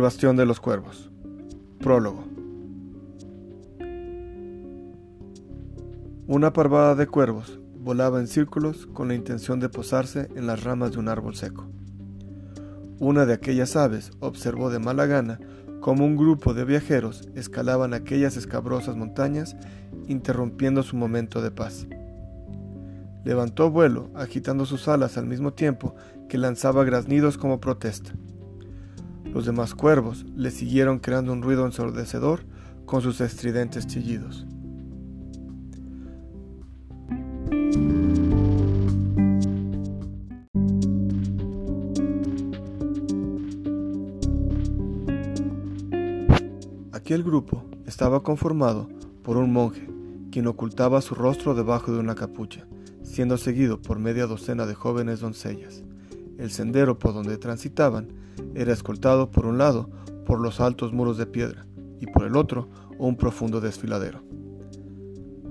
El Bastión de los Cuervos. Prólogo. Una parvada de cuervos volaba en círculos con la intención de posarse en las ramas de un árbol seco. Una de aquellas aves observó de mala gana cómo un grupo de viajeros escalaban aquellas escabrosas montañas interrumpiendo su momento de paz. Levantó vuelo, agitando sus alas al mismo tiempo que lanzaba graznidos como protesta. Los demás cuervos le siguieron creando un ruido ensordecedor con sus estridentes chillidos. Aquel grupo estaba conformado por un monje, quien ocultaba su rostro debajo de una capucha, siendo seguido por media docena de jóvenes doncellas. El sendero por donde transitaban era escoltado por un lado por los altos muros de piedra y por el otro un profundo desfiladero.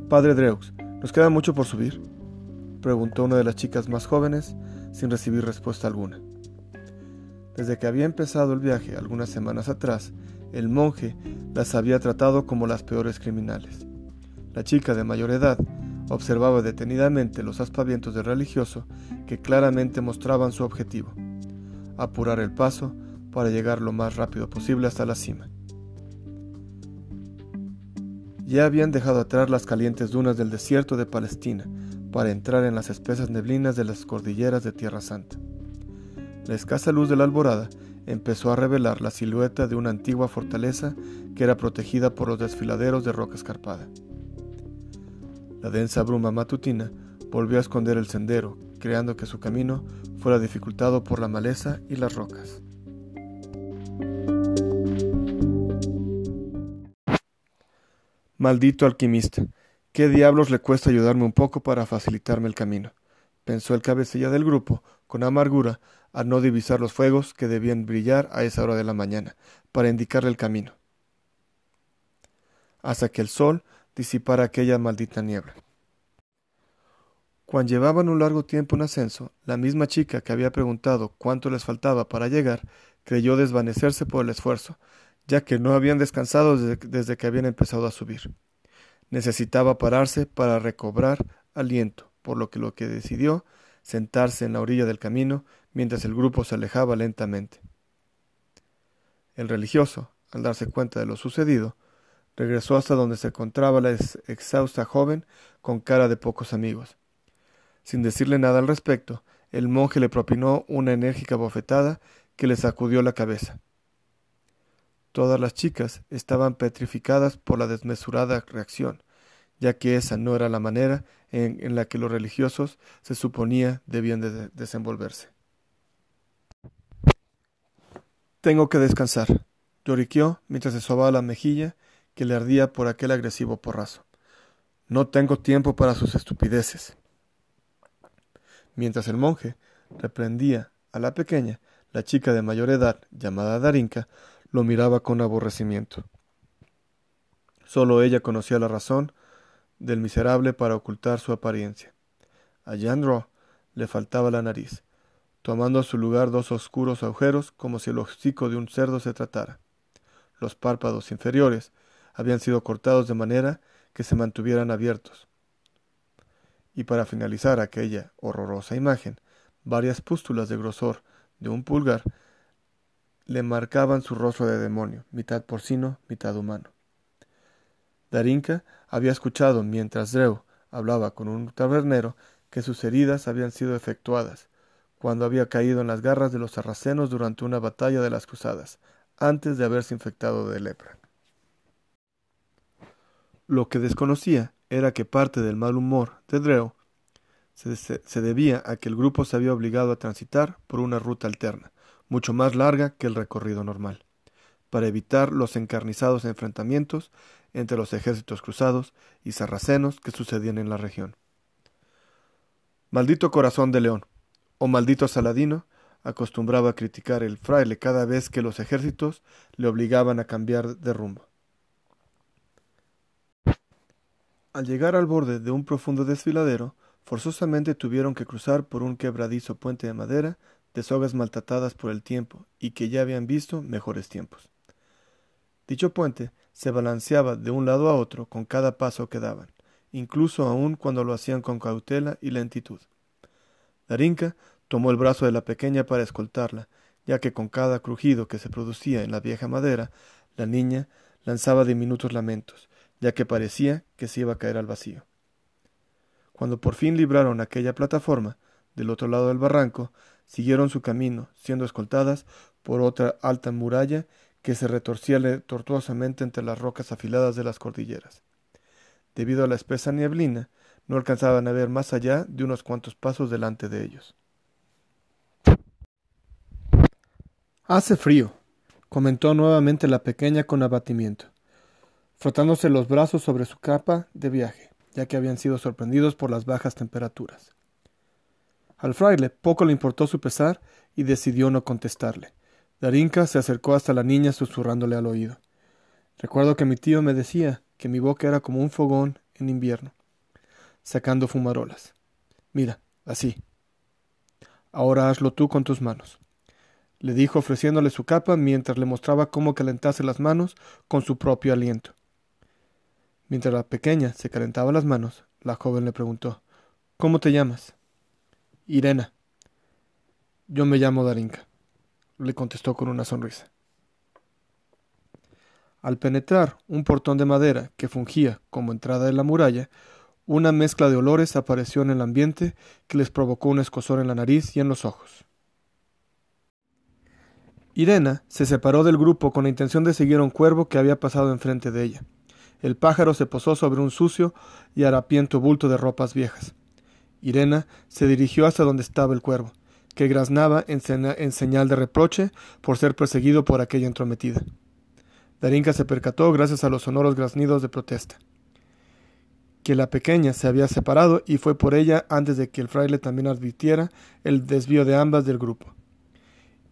Padre Dreux, ¿nos queda mucho por subir? preguntó una de las chicas más jóvenes sin recibir respuesta alguna. Desde que había empezado el viaje algunas semanas atrás, el monje las había tratado como las peores criminales. La chica de mayor edad observaba detenidamente los aspavientos del religioso que claramente mostraban su objetivo, apurar el paso para llegar lo más rápido posible hasta la cima. Ya habían dejado atrás las calientes dunas del desierto de Palestina para entrar en las espesas neblinas de las cordilleras de Tierra Santa. La escasa luz de la alborada empezó a revelar la silueta de una antigua fortaleza que era protegida por los desfiladeros de roca escarpada. La densa bruma matutina volvió a esconder el sendero, creando que su camino fuera dificultado por la maleza y las rocas. Maldito alquimista, ¿qué diablos le cuesta ayudarme un poco para facilitarme el camino? pensó el cabecilla del grupo, con amargura, al no divisar los fuegos que debían brillar a esa hora de la mañana, para indicarle el camino, hasta que el sol disipar aquella maldita niebla. Cuando llevaban un largo tiempo en ascenso, la misma chica que había preguntado cuánto les faltaba para llegar creyó desvanecerse por el esfuerzo, ya que no habían descansado desde, desde que habían empezado a subir. Necesitaba pararse para recobrar aliento, por lo que lo que decidió sentarse en la orilla del camino mientras el grupo se alejaba lentamente. El religioso, al darse cuenta de lo sucedido, Regresó hasta donde se encontraba la exhausta joven con cara de pocos amigos. Sin decirle nada al respecto, el monje le propinó una enérgica bofetada que le sacudió la cabeza. Todas las chicas estaban petrificadas por la desmesurada reacción, ya que esa no era la manera en, la que los religiosos se suponía debían de desenvolverse. Tengo que descansar, lloriqueó mientras se sobaba la mejilla que le ardía por aquel agresivo porrazo. No tengo tiempo para sus estupideces. Mientras el monje reprendía a la pequeña, la chica de mayor edad, llamada Darinka, lo miraba con aborrecimiento. Solo ella conocía la razón del miserable para ocultar su apariencia. A Jan le faltaba la nariz, tomando a su lugar dos oscuros agujeros como si el hocico de un cerdo se tratara. Los párpados inferiores habían sido cortados de manera que se mantuvieran abiertos. Y para finalizar aquella horrorosa imagen, varias pústulas de grosor de un pulgar le marcaban su rostro de demonio, mitad porcino, mitad humano. Darinka había escuchado mientras Dreu hablaba con un tabernero que sus heridas habían sido efectuadas cuando había caído en las garras de los sarracenos durante una batalla de las cruzadas, antes de haberse infectado de lepra. Lo que desconocía era que parte del mal humor de Dreo se, debía a que el grupo se había obligado a transitar por una ruta alterna, mucho más larga que el recorrido normal, para evitar los encarnizados enfrentamientos entre los ejércitos cruzados y sarracenos que sucedían en la región. Maldito corazón de león, o maldito Saladino, acostumbraba a criticar el fraile cada vez que los ejércitos le obligaban a cambiar de rumbo. Al llegar al borde de un profundo desfiladero, forzosamente tuvieron que cruzar por un quebradizo puente de madera de sogas maltratadas por el tiempo y que ya habían visto mejores tiempos. Dicho puente se balanceaba de un lado a otro con cada paso que daban, incluso aun cuando lo hacían con cautela y lentitud. Darinka tomó el brazo de la pequeña para escoltarla, ya que con cada crujido que se producía en la vieja madera, la niña lanzaba diminutos lamentos, ya que parecía que se iba a caer al vacío. Cuando por fin libraron aquella plataforma, del otro lado del barranco, siguieron su camino, siendo escoltadas por otra alta muralla que se retorcía tortuosamente entre las rocas afiladas de las cordilleras. Debido a la espesa nieblina, no alcanzaban a ver más allá de unos cuantos pasos delante de ellos. Hace frío, comentó nuevamente la pequeña con abatimiento, frotándose los brazos sobre su capa de viaje, ya que habían sido sorprendidos por las bajas temperaturas. Al fraile poco le importó su pesar y decidió no contestarle. Darinka se acercó hasta la niña susurrándole al oído. Recuerdo que mi tío me decía que mi boca era como un fogón en invierno, sacando fumarolas. Mira, así. Ahora hazlo tú con tus manos. Le dijo ofreciéndole su capa mientras le mostraba cómo calentase las manos con su propio aliento. Mientras la pequeña se calentaba las manos, la joven le preguntó ¿Cómo te llamas? Irena. Yo me llamo Darinka le contestó con una sonrisa. Al penetrar un portón de madera que fungía como entrada de la muralla, una mezcla de olores apareció en el ambiente que les provocó un escosor en la nariz y en los ojos. Irena se separó del grupo con la intención de seguir a un cuervo que había pasado enfrente de ella. El pájaro se posó sobre un sucio y harapiento bulto de ropas viejas. Irena se dirigió hasta donde estaba el cuervo que graznaba en, señal de reproche por ser perseguido por aquella entrometida. Darinka se percató gracias a los sonoros graznidos de protesta. Que la pequeña se había separado y fue por ella antes de que el fraile también advirtiera el desvío de ambas del grupo.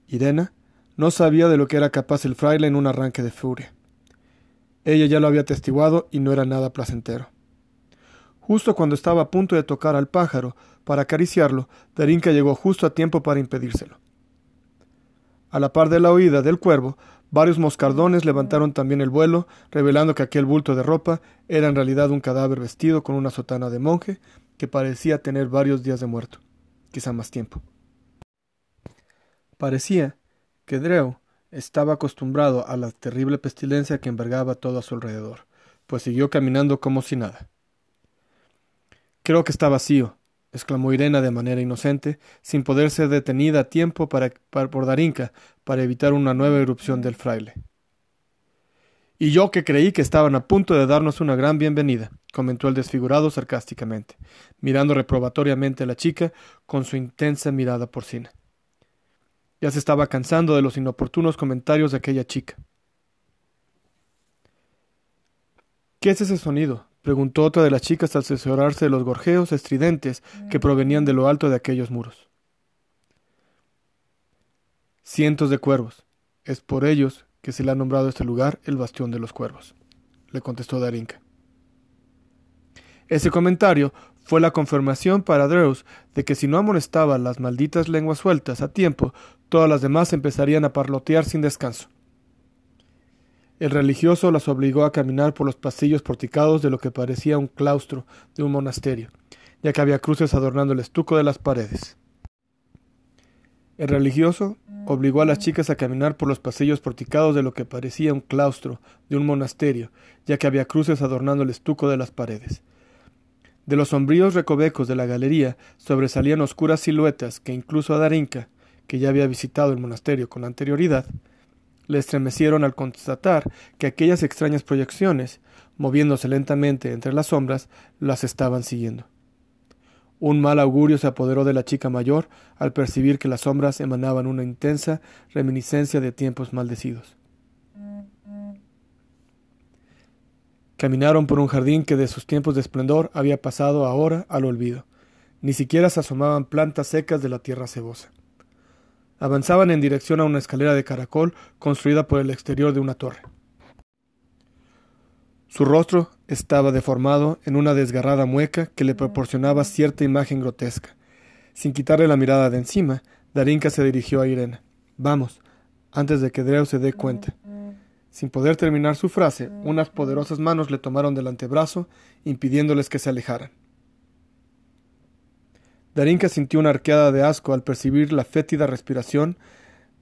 Irena no sabía de lo que era capaz el fraile en un arranque de furia. Ella ya lo había atestiguado y no era nada placentero. Justo cuando estaba a punto de tocar al pájaro para acariciarlo, Darinka llegó justo a tiempo para impedírselo. A la par de la oída del cuervo, varios moscardones levantaron también el vuelo, revelando que aquel bulto de ropa era en realidad un cadáver vestido con una sotana de monje que parecía tener varios días de muerto, quizá más tiempo. Parecía que Dreu estaba acostumbrado a la terrible pestilencia que envergaba todo a su alrededor, pues siguió caminando como si nada. Creo que está vacío, exclamó Irena de manera inocente, sin poder ser detenida a tiempo para, por Darinka para evitar una nueva erupción del fraile. Y yo que creí que estaban a punto de darnos una gran bienvenida, comentó el desfigurado sarcásticamente, mirando reprobatoriamente a la chica con su intensa mirada porcina. Ya se estaba cansando de los inoportunos comentarios de aquella chica. ¿Qué es ese sonido? preguntó otra de las chicas al asesorarse de los gorjeos estridentes que provenían de lo alto de aquellos muros. Cientos de cuervos. Es por ellos que se le ha nombrado este lugar el bastión de los cuervos, le contestó Darinka. Ese comentario fue la confirmación para Dreus de que si no amonestaba las malditas lenguas sueltas a tiempo, todas las demás empezarían a parlotear sin descanso. El religioso las obligó a caminar por los pasillos porticados de lo que parecía un claustro de un monasterio, ya que había cruces adornando el estuco de las paredes. El religioso obligó a las chicas a caminar por los pasillos porticados de lo que parecía un claustro de un monasterio, ya que había cruces adornando el estuco de las paredes. De los sombríos recovecos de la galería sobresalían oscuras siluetas que incluso a Darinka, que ya había visitado el monasterio con anterioridad, le estremecieron al constatar que aquellas extrañas proyecciones, moviéndose lentamente entre las sombras, las estaban siguiendo. Un mal augurio se apoderó de la chica mayor al percibir que las sombras emanaban una intensa reminiscencia de tiempos maldecidos. Caminaron por un jardín que de sus tiempos de esplendor había pasado ahora al olvido. Ni siquiera se asomaban plantas secas de la tierra cebosa. Avanzaban en dirección a una escalera de caracol construida por el exterior de una torre. Su rostro estaba deformado en una desgarrada mueca que le proporcionaba cierta imagen grotesca. Sin quitarle la mirada de encima, Darinka se dirigió a Irene. Vamos, antes de que Drew se dé cuenta. Sin poder terminar su frase, unas poderosas manos le tomaron del antebrazo, impidiéndoles que se alejaran. Darinka sintió una arqueada de asco al percibir la fétida respiración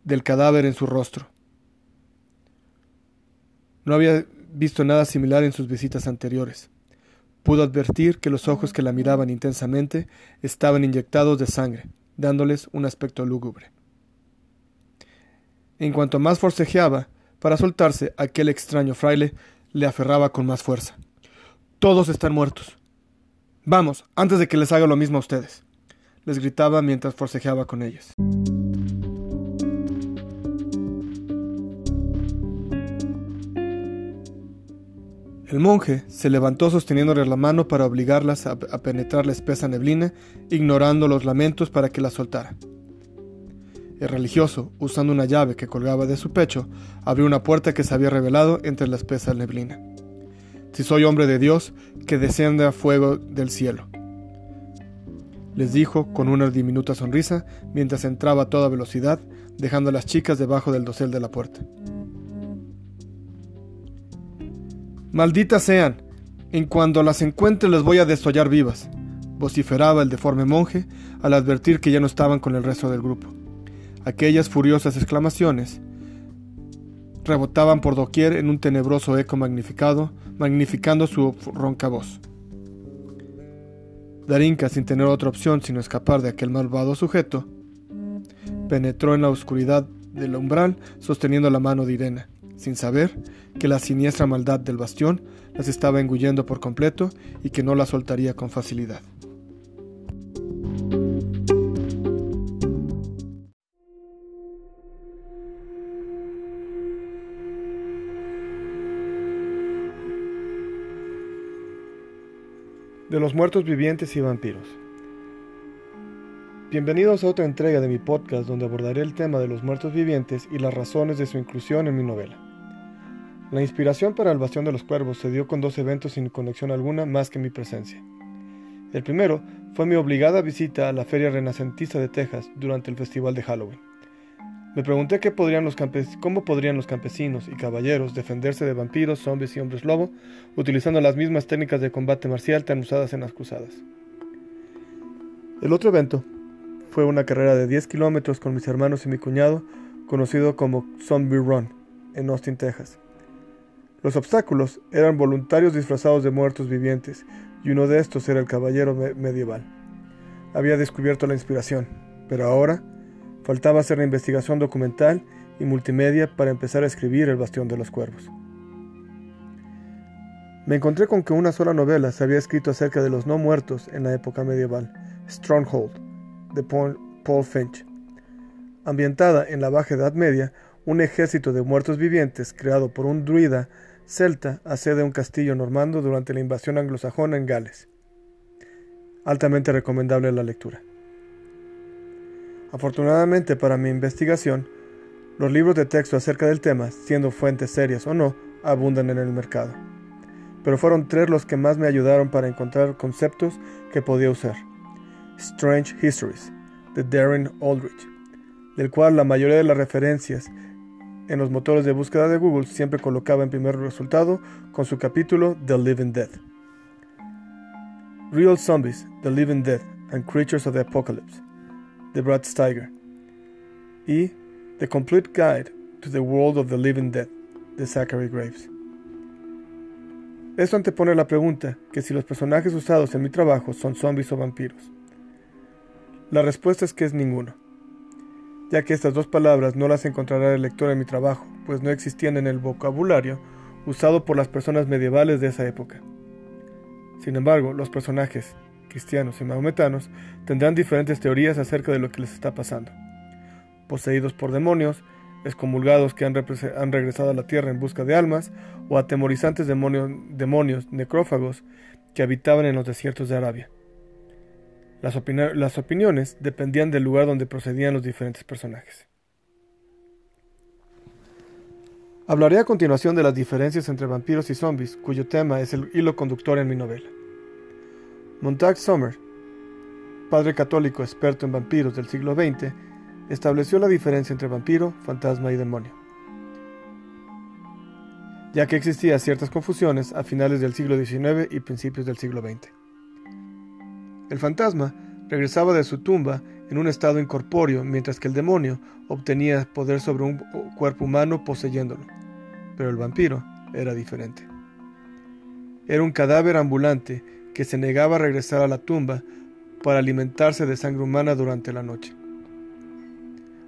del cadáver en su rostro. No había visto nada similar en sus visitas anteriores. Pudo advertir que los ojos que la miraban intensamente estaban inyectados de sangre, dándoles un aspecto lúgubre. En cuanto más forcejeaba, para soltarse, aquel extraño fraile le aferraba con más fuerza. Todos están muertos. Vamos, antes de que les haga lo mismo a ustedes, les gritaba mientras forcejeaba con ellas. El monje se levantó sosteniéndole la mano para obligarlas a, penetrar la espesa neblina, ignorando los lamentos para que la soltara. El religioso, usando una llave que colgaba de su pecho, abrió una puerta que se había revelado entre la espesa neblina. Si soy hombre de Dios, que descienda fuego del cielo. Les dijo con una diminuta sonrisa mientras entraba a toda velocidad, dejando a las chicas debajo del dosel de la puerta. Malditas sean, en cuando las encuentre les voy a desollar vivas, vociferaba el deforme monje al advertir que ya no estaban con el resto del grupo. Aquellas furiosas exclamaciones rebotaban por doquier en un tenebroso eco magnificado, magnificando su ronca voz. Darinka, sin tener otra opción sino escapar de aquel malvado sujeto, penetró en la oscuridad del umbral sosteniendo la mano de Irena, sin saber que la siniestra maldad del bastión las estaba engullendo por completo y que no la soltaría con facilidad. De los muertos vivientes y vampiros. Bienvenidos a otra entrega de mi podcast donde abordaré el tema de los muertos vivientes y las razones de su inclusión en mi novela. La inspiración para el Bastión de los Cuervos se dio con dos eventos sin conexión alguna más que mi presencia. El primero fue mi obligada visita a la Feria Renacentista de Texas durante el Festival de Halloween. Me pregunté qué podrían los cómo podrían los campesinos y caballeros defenderse de vampiros, zombies y hombres lobo utilizando las mismas técnicas de combate marcial tan usadas en las cruzadas. El otro evento fue una carrera de 10 kilómetros con mis hermanos y mi cuñado, conocido como Zombie Run, en Austin, Texas. Los obstáculos eran voluntarios disfrazados de muertos vivientes, y uno de estos era el caballero medieval. Había descubierto la inspiración, pero ahora Faltaba hacer la investigación documental y multimedia para empezar a escribir El Bastión de los Cuervos. Me encontré con que una sola novela se había escrito acerca de los no muertos en la época medieval, Stronghold, de Paul, Finch. Ambientada en la Baja Edad Media, un ejército de muertos vivientes creado por un druida celta asede un castillo normando durante la invasión anglosajona en Gales. Altamente recomendable la lectura. Afortunadamente para mi investigación, los libros de texto acerca del tema, siendo fuentes serias o no, abundan en el mercado. Pero fueron tres los que más me ayudaron para encontrar conceptos que podía usar. Strange Histories, de Darren Aldrich, del cual la mayoría de las referencias en los motores de búsqueda de Google siempre colocaba en primer resultado con su capítulo The Living Dead. Real Zombies, The Living Dead and Creatures of the Apocalypse, de Brad Steiger, y The Complete Guide to the World of the Living Dead, de Zachary Graves. Esto antepone la pregunta que si los personajes usados en mi trabajo son zombies o vampiros. La respuesta es que es ninguno, ya que estas dos palabras no las encontrará el lector en mi trabajo, pues no existían en el vocabulario usado por las personas medievales de esa época. Sin embargo, los personajes cristianos y mahometanos tendrán diferentes teorías acerca de lo que les está pasando. Poseídos por demonios, excomulgados que han, regresado a la tierra en busca de almas, o atemorizantes demonios necrófagos que habitaban en los desiertos de Arabia. Las, las opiniones dependían del lugar donde procedían los diferentes personajes. Hablaré a continuación de las diferencias entre vampiros y zombies, cuyo tema es el hilo conductor en mi novela. Montag Sommer, padre católico experto en vampiros del siglo XX, estableció la diferencia entre vampiro, fantasma y demonio, ya que existían ciertas confusiones a finales del siglo XIX y principios del siglo XX. El fantasma regresaba de su tumba en un estado incorpóreo, mientras que el demonio obtenía poder sobre un cuerpo humano poseyéndolo. Pero el vampiro era diferente. Era un cadáver ambulante que se negaba a regresar a la tumba para alimentarse de sangre humana durante la noche.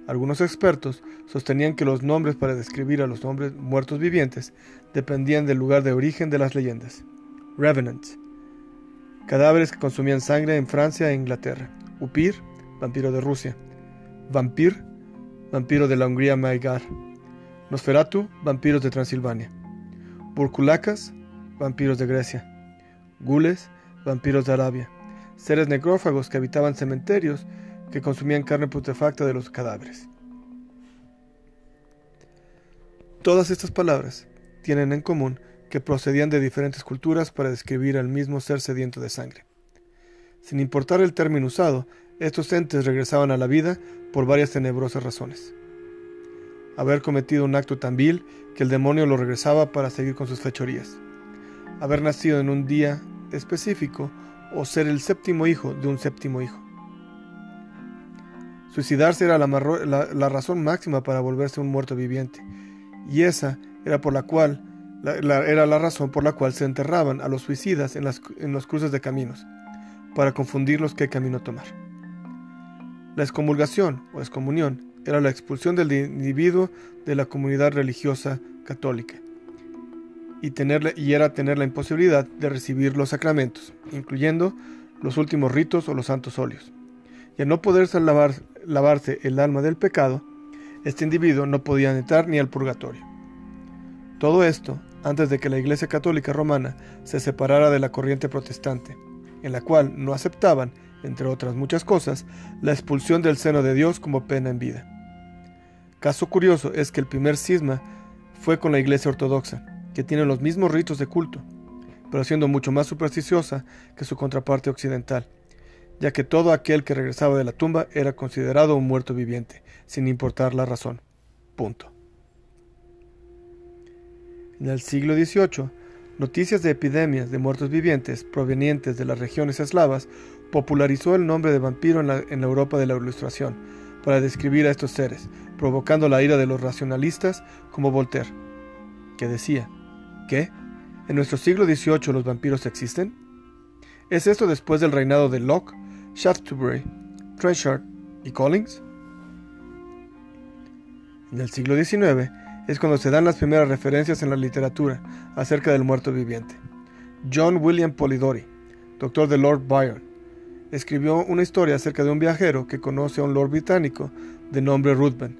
Algunos expertos sostenían que los nombres para describir a los hombres muertos vivientes dependían del lugar de origen de las leyendas. Revenants, cadáveres que consumían sangre en Francia e Inglaterra. Upir, vampiro de Rusia. Vampir, vampiro de la Hungría Maigar. Nosferatu, vampiros de Transilvania. Burkulacas, vampiros de Grecia. Gules, vampiros de Arabia. Seres necrófagos que habitaban cementerios que consumían carne putrefacta de los cadáveres. Todas estas palabras tienen en común que procedían de diferentes culturas para describir al mismo ser sediento de sangre. Sin importar el término usado, estos entes regresaban a la vida por varias tenebrosas razones. Haber cometido un acto tan vil que el demonio lo regresaba para seguir con sus fechorías. Haber nacido en un día específico o ser el séptimo hijo de un séptimo hijo. Suicidarse era la, razón máxima para volverse un muerto viviente, y esa era por la cual era la razón por la cual se enterraban a los suicidas en, las, en los cruces de caminos, para confundirlos qué camino tomar. La excomulgación o excomunión era la expulsión del individuo de la comunidad religiosa católica y, era tener la imposibilidad de recibir los sacramentos, incluyendo los últimos ritos o los santos óleos. Y al no poderse lavarse el alma del pecado, este individuo no podía entrar ni al purgatorio. Todo esto antes de que la Iglesia Católica Romana se separara de la corriente protestante, en la cual no aceptaban, entre otras muchas cosas, la expulsión del seno de Dios como pena en vida. Caso curioso es que el primer cisma fue con la Iglesia Ortodoxa, que tiene los mismos ritos de culto, pero siendo mucho más supersticiosa que su contraparte occidental, ya que todo aquel que regresaba de la tumba era considerado un muerto viviente, sin importar la razón. Punto. En el siglo XVIII, noticias de epidemias de muertos vivientes provenientes de las regiones eslavas popularizó el nombre de vampiro en la, Europa de la Ilustración para describir a estos seres, provocando la ira de los racionalistas como Voltaire, que decía, ¿qué? ¿En nuestro siglo XVIII los vampiros existen? ¿Es esto después del reinado de Locke, Shaftesbury, Trenchard y Collins? En el siglo XIX, es cuando se dan las primeras referencias en la literatura acerca del muerto viviente. John William Polidori, doctor de Lord Byron, escribió una historia acerca de un viajero que conoce a un lord británico de nombre Ruthven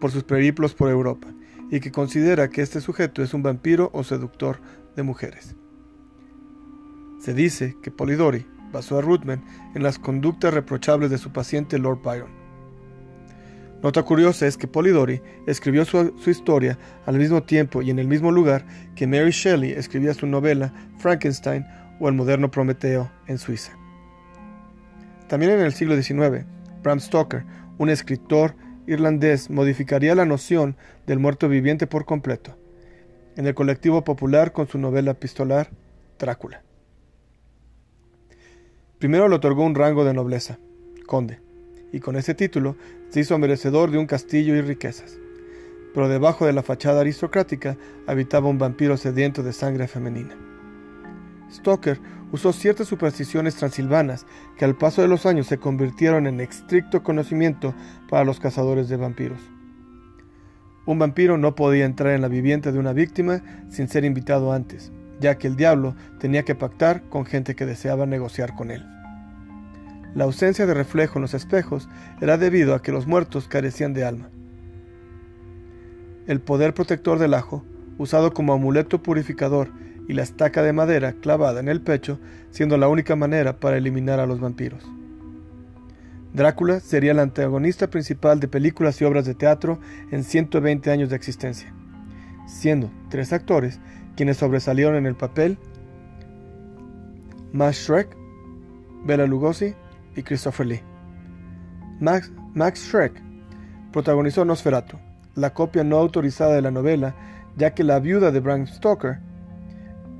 por sus periplos por Europa y que considera que este sujeto es un vampiro o seductor de mujeres. Se dice que Polidori basó a Ruthven en las conductas reprochables de su paciente Lord Byron Nota curiosa es que Polidori escribió su, historia al mismo tiempo y en el mismo lugar que Mary Shelley escribía su novela Frankenstein o El moderno Prometeo en Suiza. También en el siglo XIX, Bram Stoker, un escritor irlandés, modificaría la noción del muerto viviente por completo, en el colectivo popular con su novela epistolar Drácula. Primero le otorgó un rango de nobleza, conde, y con ese título se hizo merecedor de un castillo y riquezas. Pero debajo de la fachada aristocrática habitaba un vampiro sediento de sangre femenina. Stoker usó ciertas supersticiones transilvanas que al paso de los años se convirtieron en estricto conocimiento para los cazadores de vampiros. Un vampiro no podía entrar en la vivienda de una víctima sin ser invitado antes, ya que el diablo tenía que pactar con gente que deseaba negociar con él. La ausencia de reflejo en los espejos era debido a que los muertos carecían de alma. El poder protector del ajo, usado como amuleto purificador, y la estaca de madera clavada en el pecho, siendo la única manera para eliminar a los vampiros. Drácula sería el antagonista principal de películas y obras de teatro en 120 años de existencia, siendo tres actores quienes sobresalieron en el papel: Max Schreck, Bela Lugosi y Christopher Lee. Max, Max Schreck protagonizó Nosferatu, la copia no autorizada de la novela, ya que la viuda de Bram Stoker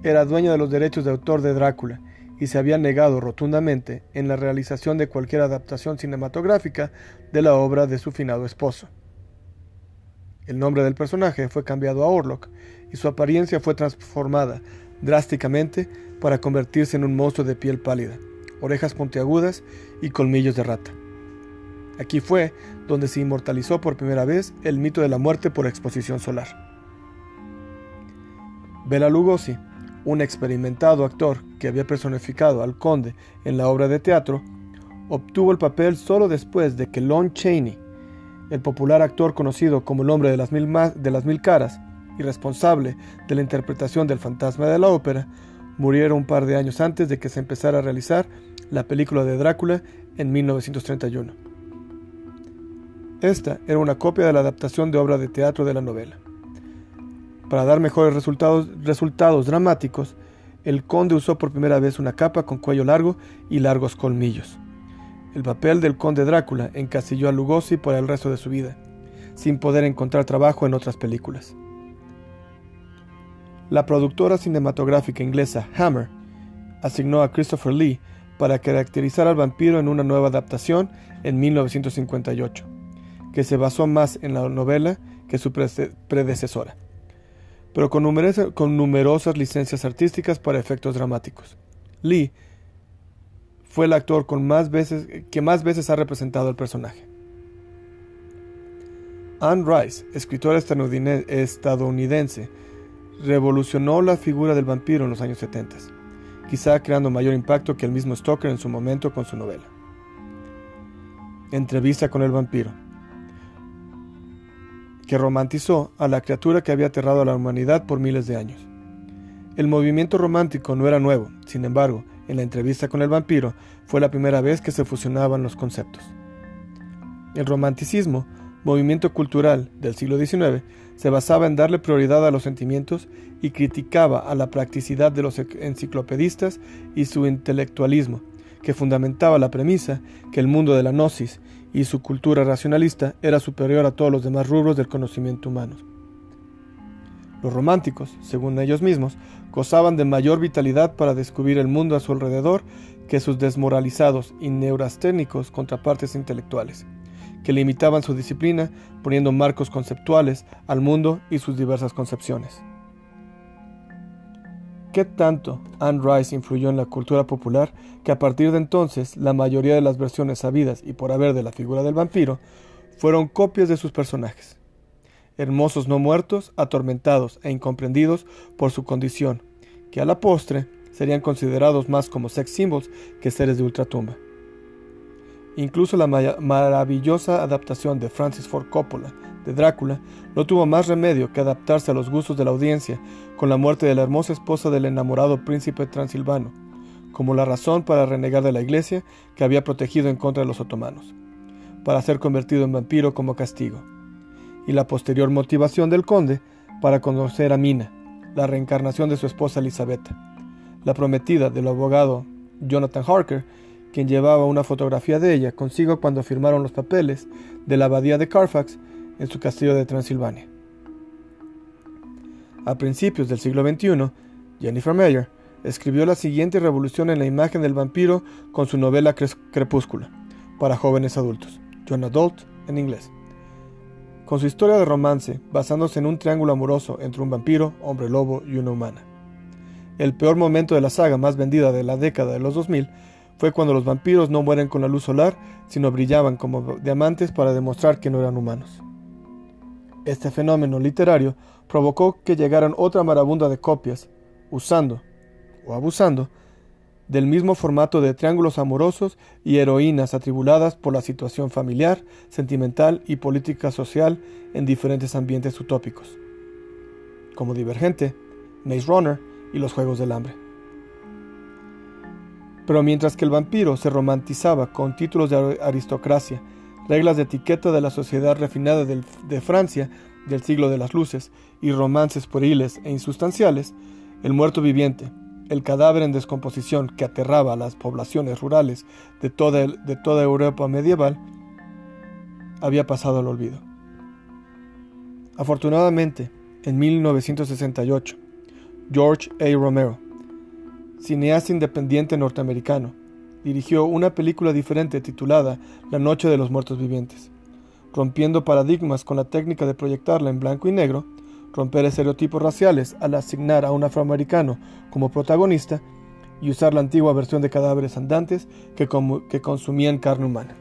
era dueña de los derechos de autor de Drácula y se había negado rotundamente en la realización de cualquier adaptación cinematográfica de la obra de su finado esposo. El nombre del personaje fue cambiado a Orlok y su apariencia fue transformada drásticamente para convertirse en un monstruo de piel pálida, orejas puntiagudas y colmillos de rata. Aquí fue donde se inmortalizó por primera vez el mito de la muerte por exposición solar. Bela Lugosi, un experimentado actor que había personificado al conde en la obra de teatro, obtuvo el papel solo después de que Lon Chaney, el popular actor conocido como el hombre de las mil, caras y responsable de la interpretación del fantasma de la ópera, muriera un par de años antes de que se empezara a realizar la película de Drácula en 1931. Esta era una copia de la adaptación de obra de teatro de la novela. Para dar mejores resultados, dramáticos, el conde usó por primera vez una capa con cuello largo y largos colmillos. El papel del conde Drácula encasilló a Lugosi por el resto de su vida, sin poder encontrar trabajo en otras películas. La productora cinematográfica inglesa Hammer asignó a Christopher Lee para caracterizar al vampiro en una nueva adaptación en 1958, que se basó más en la novela que su predecesora pero con, numerosas licencias artísticas para efectos dramáticos. Lee fue el actor con más veces, que más veces ha representado al personaje. Anne Rice, escritora estadounidense, revolucionó la figura del vampiro en los años 70, quizá creando mayor impacto que el mismo Stoker en su momento con su novela. Entrevista con el vampiro que romantizó a la criatura que había aterrado a la humanidad por miles de años. El movimiento romántico no era nuevo, sin embargo, en la entrevista con el vampiro fue la primera vez que se fusionaban los conceptos. El romanticismo, movimiento cultural del siglo XIX, se basaba en darle prioridad a los sentimientos y criticaba a la practicidad de los enciclopedistas y su intelectualismo, que fundamentaba la premisa que el mundo de la gnosis y su cultura racionalista era superior a todos los demás rubros del conocimiento humano. Los románticos, según ellos mismos, gozaban de mayor vitalidad para descubrir el mundo a su alrededor que sus desmoralizados y neurasténicos contrapartes intelectuales, que limitaban su disciplina poniendo marcos conceptuales al mundo y sus diversas concepciones. ¿Qué tanto Anne Rice influyó en la cultura popular que a partir de entonces la mayoría de las versiones sabidas y por haber de la figura del vampiro fueron copias de sus personajes? Hermosos no muertos, atormentados e incomprendidos por su condición, que a la postre serían considerados más como sex symbols que seres de ultratumba. Incluso la maravillosa adaptación de Francis Ford Coppola de Drácula no tuvo más remedio que adaptarse a los gustos de la audiencia con la muerte de la hermosa esposa del enamorado príncipe transilvano, como la razón para renegar de la iglesia que había protegido en contra de los otomanos, para ser convertido en vampiro como castigo, y la posterior motivación del conde para conocer a Mina, la reencarnación de su esposa Elizabeth, la prometida del abogado Jonathan Harker, quien llevaba una fotografía de ella consigo cuando firmaron los papeles de la abadía de Carfax en su castillo de Transilvania. A principios del siglo XXI, Jennifer Meyer escribió la siguiente revolución en la imagen del vampiro con su novela Crepúsculo, para jóvenes adultos, Young Adult en inglés. Con su historia de romance, basándose en un triángulo amoroso entre un vampiro, hombre lobo y una humana. El peor momento de la saga más vendida de la década de los 2000 fue cuando los vampiros no mueren con la luz solar, sino brillaban como diamantes para demostrar que no eran humanos. Este fenómeno literario provocó que llegaran otra marabunda de copias, usando o abusando del mismo formato de triángulos amorosos y heroínas atribuladas por la situación familiar, sentimental y política social en diferentes ambientes utópicos, como Divergente, Maze Runner y los Juegos del Hambre. Pero mientras que el vampiro se romantizaba con títulos de aristocracia, reglas de etiqueta de la sociedad refinada de Francia del siglo de las luces y romances pueriles e insustanciales, el muerto viviente, el cadáver en descomposición que aterraba a las poblaciones rurales de toda, de toda Europa medieval, había pasado al olvido. Afortunadamente, en 1968, George A. Romero, cineasta independiente norteamericano, dirigió una película diferente titulada La Noche de los Muertos Vivientes. Rompiendo paradigmas con la técnica de proyectarla en blanco y negro, romper estereotipos raciales al asignar a un afroamericano como protagonista y usar la antigua versión de cadáveres andantes que, que consumían carne humana.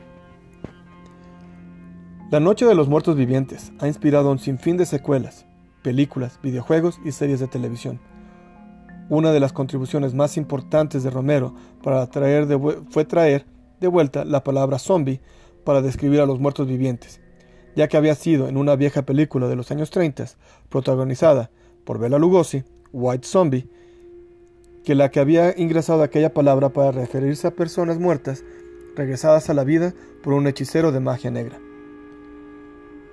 La Noche de los Muertos Vivientes ha inspirado un sinfín de secuelas, películas, videojuegos y series de televisión. Una de las contribuciones más importantes de Romero para traer fue traer de vuelta la palabra zombie para describir a los muertos vivientes, ya que había sido en una vieja película de los años 30, protagonizada por Bela Lugosi, White Zombie, que la que había ingresado aquella palabra para referirse a personas muertas regresadas a la vida por un hechicero de magia negra.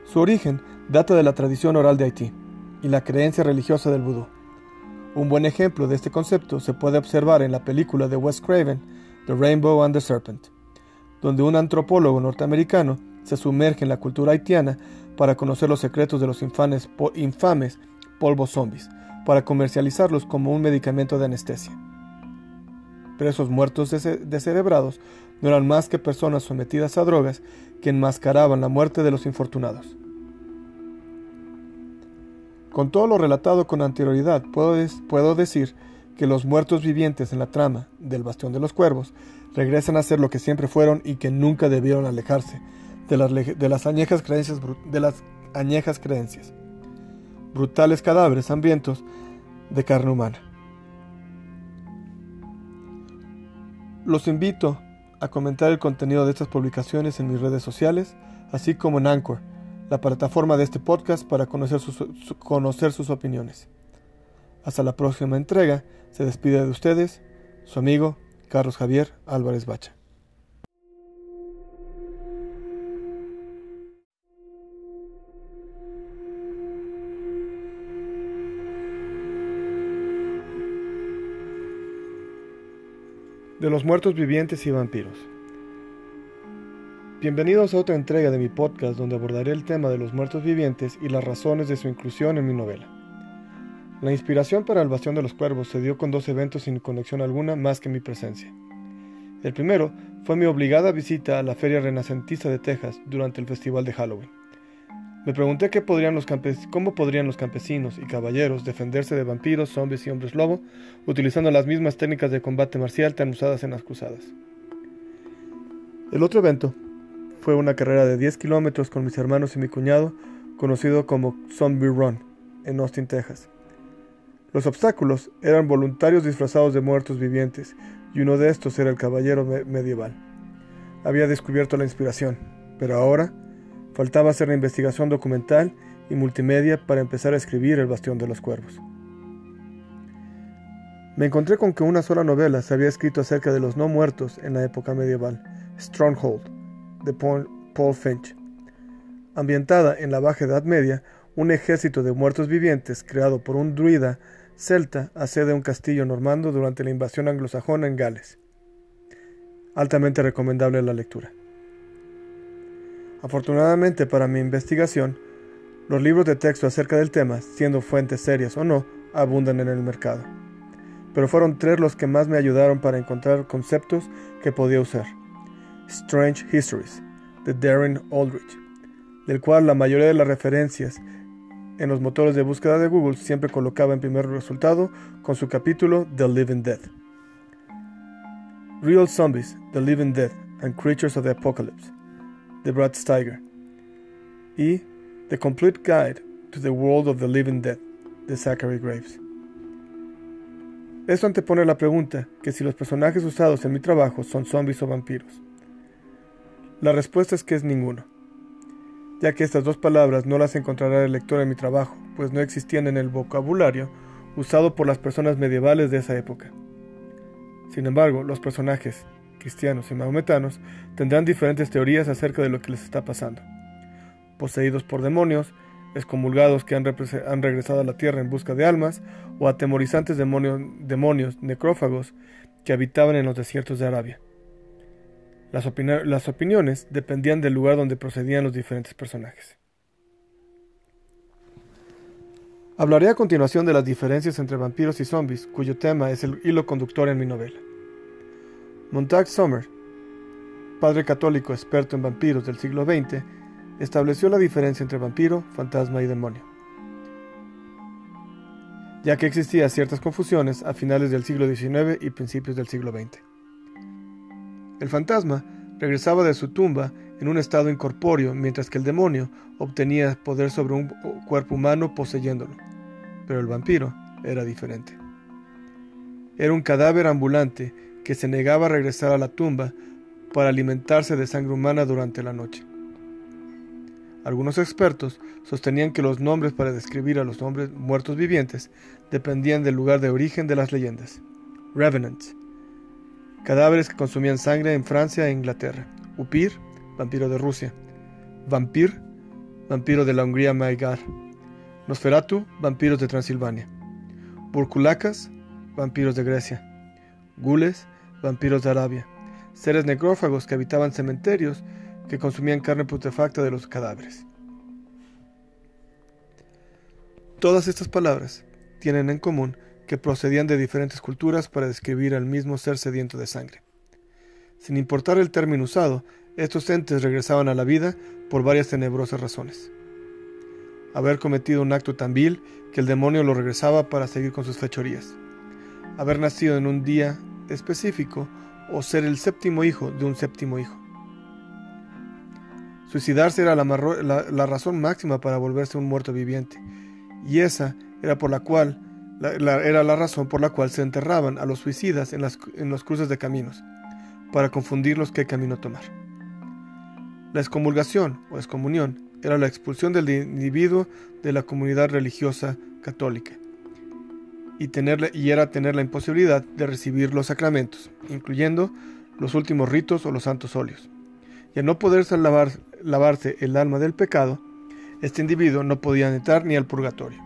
Su origen data de la tradición oral de Haití y la creencia religiosa del vudú. Un buen ejemplo de este concepto se puede observar en la película de Wes Craven, The Rainbow and the Serpent, donde un antropólogo norteamericano se sumerge en la cultura haitiana para conocer los secretos de los infames, infames polvos zombies, para comercializarlos como un medicamento de anestesia. Pero esos muertos descerebrados no eran más que personas sometidas a drogas que enmascaraban la muerte de los infortunados. Con todo lo relatado con anterioridad, puedo, decir que los muertos vivientes en la trama del Bastión de los Cuervos regresan a ser lo que siempre fueron y que nunca debieron alejarse de las, añejas, creencias, de las añejas creencias. Brutales cadáveres hambrientos de carne humana. Los invito a comentar el contenido de estas publicaciones en mis redes sociales, así como en Anchor, la plataforma de este podcast para conocer sus, opiniones. Hasta la próxima entrega, se despide de ustedes su amigo Carlos Javier Álvarez Bacha. De los muertos vivientes y vampiros. Bienvenidos a otra entrega de mi podcast donde abordaré el tema de los muertos vivientes y las razones de su inclusión en mi novela. La inspiración para el Bastión de los Cuervos se dio con dos eventos sin conexión alguna más que mi presencia. El primero fue mi obligada visita a la Feria Renacentista de Texas durante el Festival de Halloween. Me pregunté qué podrían los cómo podrían los campesinos y caballeros defenderse de vampiros, zombies y hombres lobo utilizando las mismas técnicas de combate marcial tan usadas en las cruzadas. El otro evento fue una carrera de 10 kilómetros con mis hermanos y mi cuñado, conocido como Zombie Run, en Austin, Texas. Los obstáculos eran voluntarios disfrazados de muertos vivientes, y uno de estos era el caballero medieval. Había descubierto la inspiración, pero ahora faltaba hacer la investigación documental y multimedia para empezar a escribir El Bastión de los Cuervos. Me encontré con que una sola novela se había escrito acerca de los no muertos en la época medieval, Stronghold, de Paul, Finch. Ambientada en la Baja Edad Media, un ejército de muertos vivientes creado por un druida celta asede un castillo normando durante la invasión anglosajona en Gales. Altamente recomendable la lectura. Afortunadamente para mi investigación, los libros de texto acerca del tema, siendo fuentes serias o no, abundan en el mercado. Pero fueron tres los que más me ayudaron para encontrar conceptos que podía usar. Strange Histories, de Darren Aldrich, del cual la mayoría de las referencias en los motores de búsqueda de Google siempre colocaba en primer resultado con su capítulo The Living Dead. Real Zombies, The Living Dead and Creatures of the Apocalypse, de Brad Steiger. Y The Complete Guide to the World of the Living Dead, de Zachary Graves. Esto antepone la pregunta que si los personajes usados en mi trabajo son zombies o vampiros. La respuesta es que es ninguno, ya que estas dos palabras no las encontrará el lector en mi trabajo, pues no existían en el vocabulario usado por las personas medievales de esa época. Sin embargo, los personajes, cristianos y mahometanos, tendrán diferentes teorías acerca de lo que les está pasando. Poseídos por demonios, excomulgados que han, regresado a la tierra en busca de almas, o atemorizantes demonios necrófagos que habitaban en los desiertos de Arabia. Las, opiniones dependían del lugar donde procedían los diferentes personajes. Hablaré a continuación de las diferencias entre vampiros y zombies, cuyo tema es el hilo conductor en mi novela. Montag Sommer, padre católico experto en vampiros del siglo XX, estableció la diferencia entre vampiro, fantasma y demonio, ya que existían ciertas confusiones a finales del siglo XIX y principios del siglo XX. El fantasma regresaba de su tumba en un estado incorpóreo, mientras que el demonio obtenía poder sobre un cuerpo humano poseyéndolo. Pero el vampiro era diferente. Era un cadáver ambulante que se negaba a regresar a la tumba para alimentarse de sangre humana durante la noche. Algunos expertos sostenían que los nombres para describir a los hombres muertos vivientes dependían del lugar de origen de las leyendas. Revenants, cadáveres que consumían sangre en Francia e Inglaterra. Upir, vampiro de Rusia. Vampir, vampiro de la Hungría Maigar. Nosferatu, vampiros de Transilvania. Burkulacas, vampiros de Grecia. Gules, vampiros de Arabia. Seres necrófagos que habitaban cementerios que consumían carne putrefacta de los cadáveres. Todas estas palabras tienen en común que procedían de diferentes culturas para describir al mismo ser sediento de sangre. Sin importar el término usado, estos entes regresaban a la vida por varias tenebrosas razones. Haber cometido un acto tan vil que el demonio lo regresaba para seguir con sus fechorías. Haber nacido en un día específico o ser el séptimo hijo de un séptimo hijo. Suicidarse era la, razón máxima para volverse un muerto viviente, y esa era por la cual era la razón por la cual se enterraban a los suicidas en, las, los cruces de caminos, para confundirlos qué camino tomar. La excomulgación o excomunión era la expulsión del individuo de la comunidad religiosa católica y, y era tener la imposibilidad de recibir los sacramentos, incluyendo los últimos ritos o los santos óleos. Y al no poderse lavarse el alma del pecado, este individuo no podía entrar ni al purgatorio.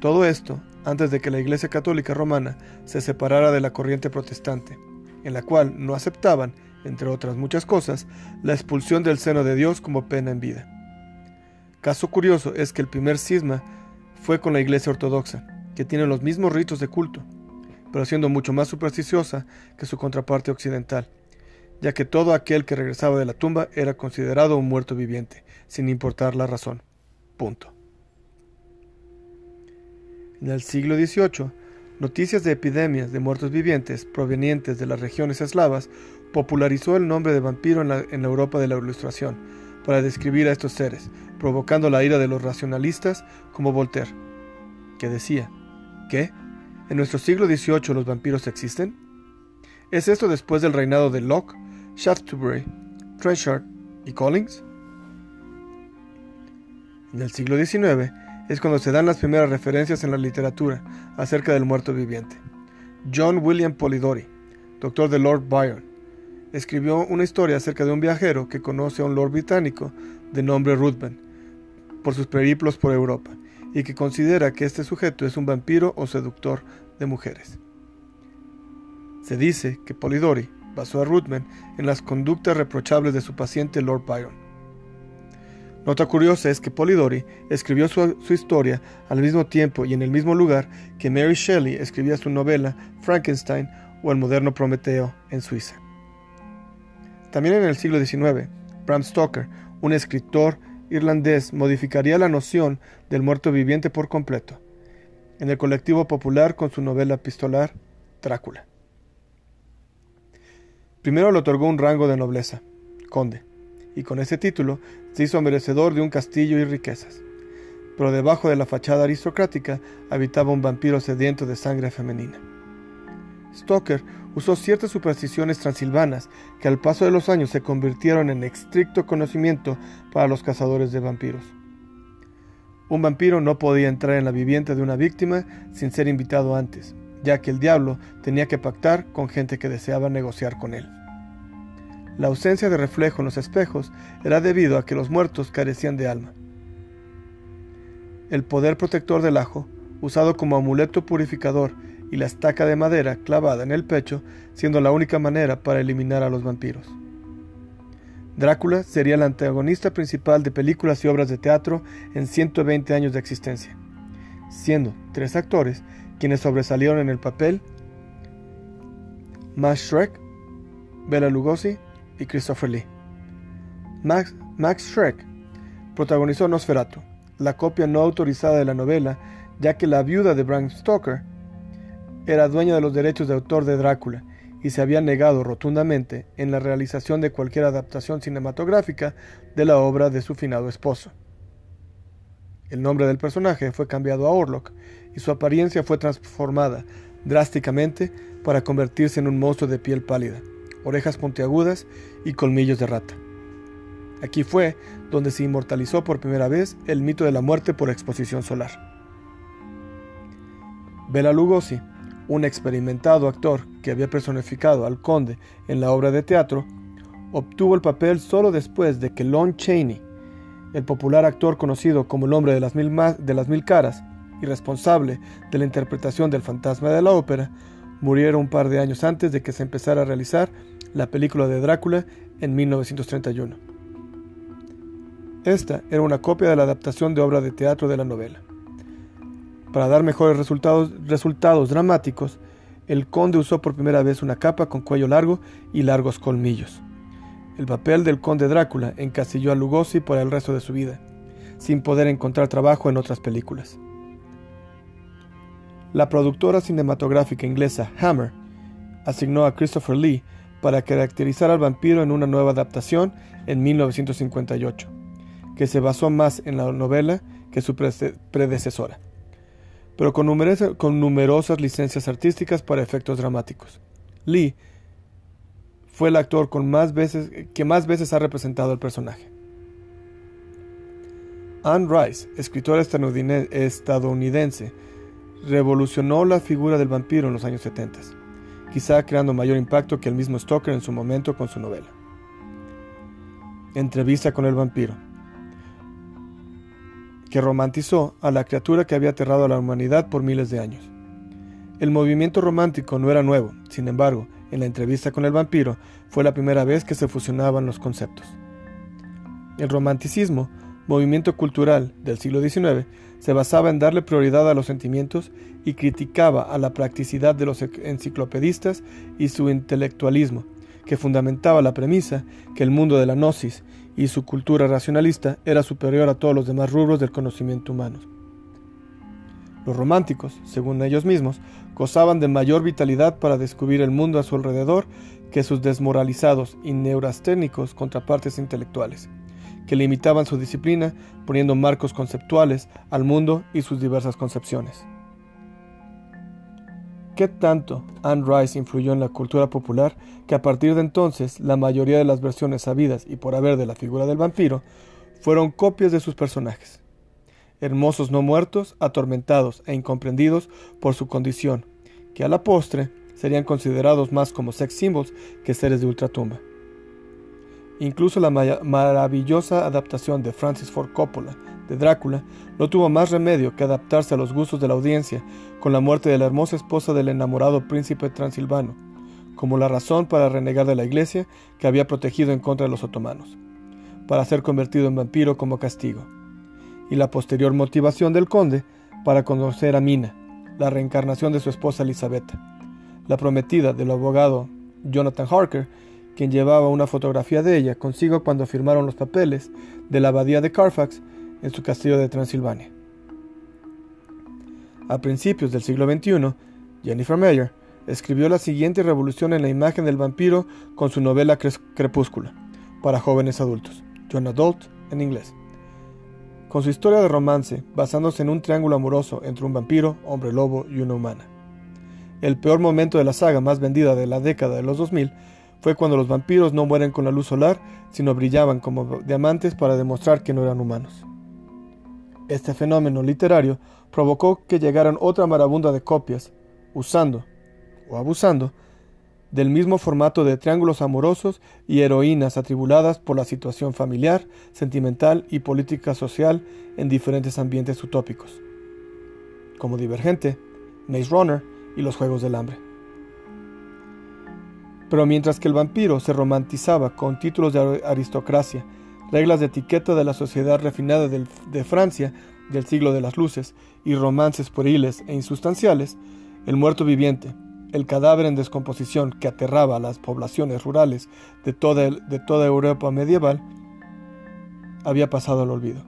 Todo esto antes de que la Iglesia Católica Romana se separara de la corriente protestante, en la cual no aceptaban, entre otras muchas cosas, la expulsión del seno de Dios como pena en vida. Caso curioso es que el primer cisma fue con la Iglesia Ortodoxa, que tiene los mismos ritos de culto, pero siendo mucho más supersticiosa que su contraparte occidental, ya que todo aquel que regresaba de la tumba era considerado un muerto viviente, sin importar la razón. Punto. En el siglo XVIII, noticias de epidemias de muertos vivientes provenientes de las regiones eslavas popularizó el nombre de vampiro en la, Europa de la Ilustración para describir a estos seres, provocando la ira de los racionalistas como Voltaire, que decía, ¿qué? ¿En nuestro siglo XVIII los vampiros existen? ¿Es esto después del reinado de Locke, Shaftesbury, Trenchard y Collins? En el siglo XIX, es cuando se dan las primeras referencias en la literatura acerca del muerto viviente. John William Polidori, doctor de Lord Byron, escribió una historia acerca de un viajero que conoce a un lord británico de nombre Ruthven por sus periplos por Europa y que considera que este sujeto es un vampiro o seductor de mujeres. Se dice que Polidori basó a Ruthven en las conductas reprochables de su paciente Lord Byron Nota curiosa es que Polidori escribió su, historia al mismo tiempo y en el mismo lugar que Mary Shelley escribía su novela Frankenstein o El moderno Prometeo en Suiza. También en el siglo XIX, Bram Stoker, un escritor irlandés, modificaría la noción del muerto viviente por completo, en el colectivo popular con su novela epistolar Drácula. Primero le otorgó un rango de nobleza, conde, y con ese título se hizo merecedor de un castillo y riquezas. Pero debajo de la fachada aristocrática habitaba un vampiro sediento de sangre femenina. Stoker usó ciertas supersticiones transilvanas que al paso de los años se convirtieron en estricto conocimiento para los cazadores de vampiros. Un vampiro no podía entrar en la vivienda de una víctima sin ser invitado antes, ya que el diablo tenía que pactar con gente que deseaba negociar con él. La ausencia de reflejo en los espejos era debido a que los muertos carecían de alma. El poder protector del ajo, usado como amuleto purificador, y la estaca de madera clavada en el pecho, siendo la única manera para eliminar a los vampiros. Drácula sería el antagonista principal de películas y obras de teatro en 120 años de existencia. siendo tres actores quienes sobresalieron en el papel Max Shrek, Bela Lugosi y Christopher Lee. Max, Max Shrek protagonizó Nosferatu, la copia no autorizada de la novela, ya que la viuda de Bram Stoker era dueña de los derechos de autor de Drácula y se había negado rotundamente en la realización de cualquier adaptación cinematográfica de la obra de su finado esposo. El nombre del personaje fue cambiado a Orlok y su apariencia fue transformada drásticamente para convertirse en un monstruo de piel pálida, orejas puntiagudas y colmillos de rata. Aquí fue donde se inmortalizó por primera vez el mito de la muerte por exposición solar. Bela Lugosi, un experimentado actor que había personificado al conde en la obra de teatro, obtuvo el papel solo después de que Lon Chaney, el popular actor conocido como el hombre de las mil, de las mil caras y responsable de la interpretación del fantasma de la ópera, muriera un par de años antes de que se empezara a realizar la película de Drácula en 1931. Esta era una copia de la adaptación de obra de teatro de la novela. Para dar mejores resultados, resultados dramáticos, el conde usó por primera vez una capa con cuello largo y largos colmillos. El papel del conde Drácula encasilló a Lugosi por el resto de su vida, sin poder encontrar trabajo en otras películas. La productora cinematográfica inglesa Hammer asignó a Christopher Lee para caracterizar al vampiro en una nueva adaptación en 1958, que se basó más en la novela que su predecesora pero con, numerosas licencias artísticas para efectos dramáticos. Lee fue el actor con más veces, que más veces ha representado al personaje. Anne Rice, escritora estadounidense, revolucionó la figura del vampiro en los años 70, quizá creando mayor impacto que el mismo Stoker en su momento con su novela. Entrevista con el vampiro que romantizó a la criatura que había aterrado a la humanidad por miles de años. El movimiento romántico no era nuevo, sin embargo, en la entrevista con el vampiro fue la primera vez que se fusionaban los conceptos. El romanticismo, movimiento cultural del siglo XIX, se basaba en darle prioridad a los sentimientos y criticaba a la practicidad de los enciclopedistas y su intelectualismo, que fundamentaba la premisa que el mundo de la gnosis y su cultura racionalista era superior a todos los demás rubros del conocimiento humano. Los románticos, según ellos mismos, gozaban de mayor vitalidad para descubrir el mundo a su alrededor que sus desmoralizados y neurasténicos contrapartes intelectuales, que limitaban su disciplina poniendo marcos conceptuales al mundo y sus diversas concepciones. ¿Qué tanto Anne Rice influyó en la cultura popular que a partir de entonces la mayoría de las versiones sabidas y por haber de la figura del vampiro fueron copias de sus personajes? Hermosos no muertos, atormentados e incomprendidos por su condición, que a la postre serían considerados más como sex symbols que seres de ultratumba. Incluso la maravillosa adaptación de Francis Ford Coppola de Drácula no tuvo más remedio que adaptarse a los gustos de la audiencia con la muerte de la hermosa esposa del enamorado príncipe transilvano, como la razón para renegar de la iglesia que había protegido en contra de los otomanos, para ser convertido en vampiro como castigo, y la posterior motivación del conde para conocer a Mina, la reencarnación de su esposa Elizabeth, la prometida del abogado Jonathan Harker, quien llevaba una fotografía de ella consigo cuando firmaron los papeles de la abadía de Carfax en su castillo de Transilvania. A principios del siglo XXI, Jennifer Meyer escribió la siguiente revolución en la imagen del vampiro con su novela Crepúsculo, para jóvenes adultos, John Adult en inglés. Con su historia de romance, basándose en un triángulo amoroso entre un vampiro, hombre lobo y una humana. El peor momento de la saga más vendida de la década de los 2000 fue cuando los vampiros no mueren con la luz solar, sino brillaban como diamantes para demostrar que no eran humanos. Este fenómeno literario provocó que llegaran otra marabunda de copias, usando o abusando del mismo formato de triángulos amorosos y heroínas atribuladas por la situación familiar, sentimental y política social en diferentes ambientes utópicos, como Divergente, Maze Runner y los Juegos del Hambre. Pero mientras que el vampiro se romantizaba con títulos de aristocracia reglas de etiqueta de la sociedad refinada de Francia del siglo de las luces y romances pueriles e insustanciales, el muerto viviente, el cadáver en descomposición que aterraba a las poblaciones rurales de toda, Europa medieval, había pasado al olvido.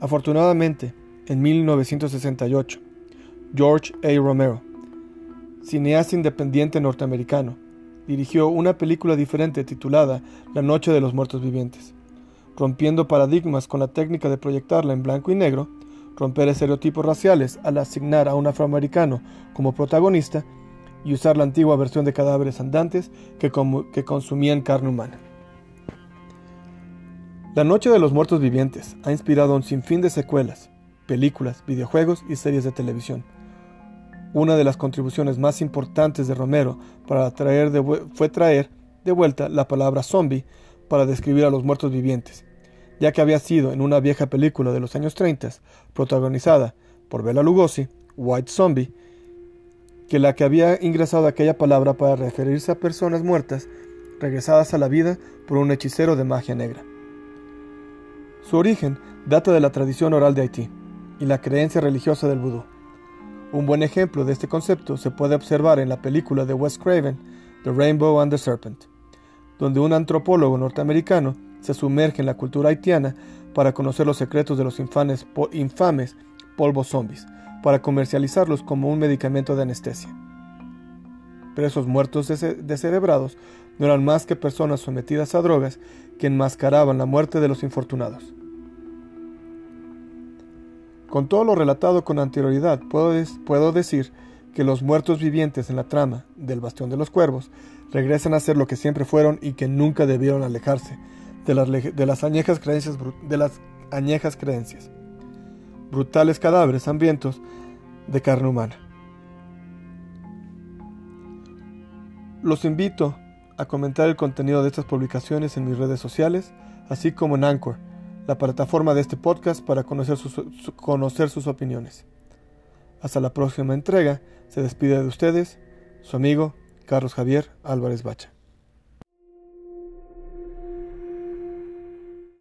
Afortunadamente, en 1968, George A. Romero, cineasta independiente norteamericano, dirigió una película diferente titulada La Noche de los Muertos Vivientes, rompiendo paradigmas con la técnica de proyectarla en blanco y negro, romper estereotipos raciales al asignar a un afroamericano como protagonista y usar la antigua versión de cadáveres andantes que, que consumían carne humana. La Noche de los Muertos Vivientes ha inspirado un sinfín de secuelas, películas, videojuegos y series de televisión. Una de las contribuciones más importantes de Romero para traer fue traer de vuelta la palabra zombie para describir a los muertos vivientes, ya que había sido en una vieja película de los años 30, protagonizada por Bela Lugosi, White Zombie, que la que había ingresado aquella palabra para referirse a personas muertas regresadas a la vida por un hechicero de magia negra. Su origen data de la tradición oral de Haití y la creencia religiosa del vudú. Un buen ejemplo de este concepto se puede observar en la película de Wes Craven, The Rainbow and the Serpent, donde un antropólogo norteamericano se sumerge en la cultura haitiana para conocer los secretos de los infames, infames polvos zombies, para comercializarlos como un medicamento de anestesia. Presos muertos descerebrados no eran más que personas sometidas a drogas que enmascaraban la muerte de los infortunados. Con todo lo relatado con anterioridad, puedo, puedo decir que los muertos vivientes en la trama del Bastión de los Cuervos regresan a ser lo que siempre fueron y que nunca debieron alejarse de las, de las, añejas, creencias, de las añejas creencias. Brutales cadáveres hambrientos de carne humana. Los invito a comentar el contenido de estas publicaciones en mis redes sociales, así como en Anchor, la plataforma de este podcast para conocer sus, opiniones. Hasta la próxima entrega, se despide de ustedes su amigo Carlos Javier Álvarez Bacha.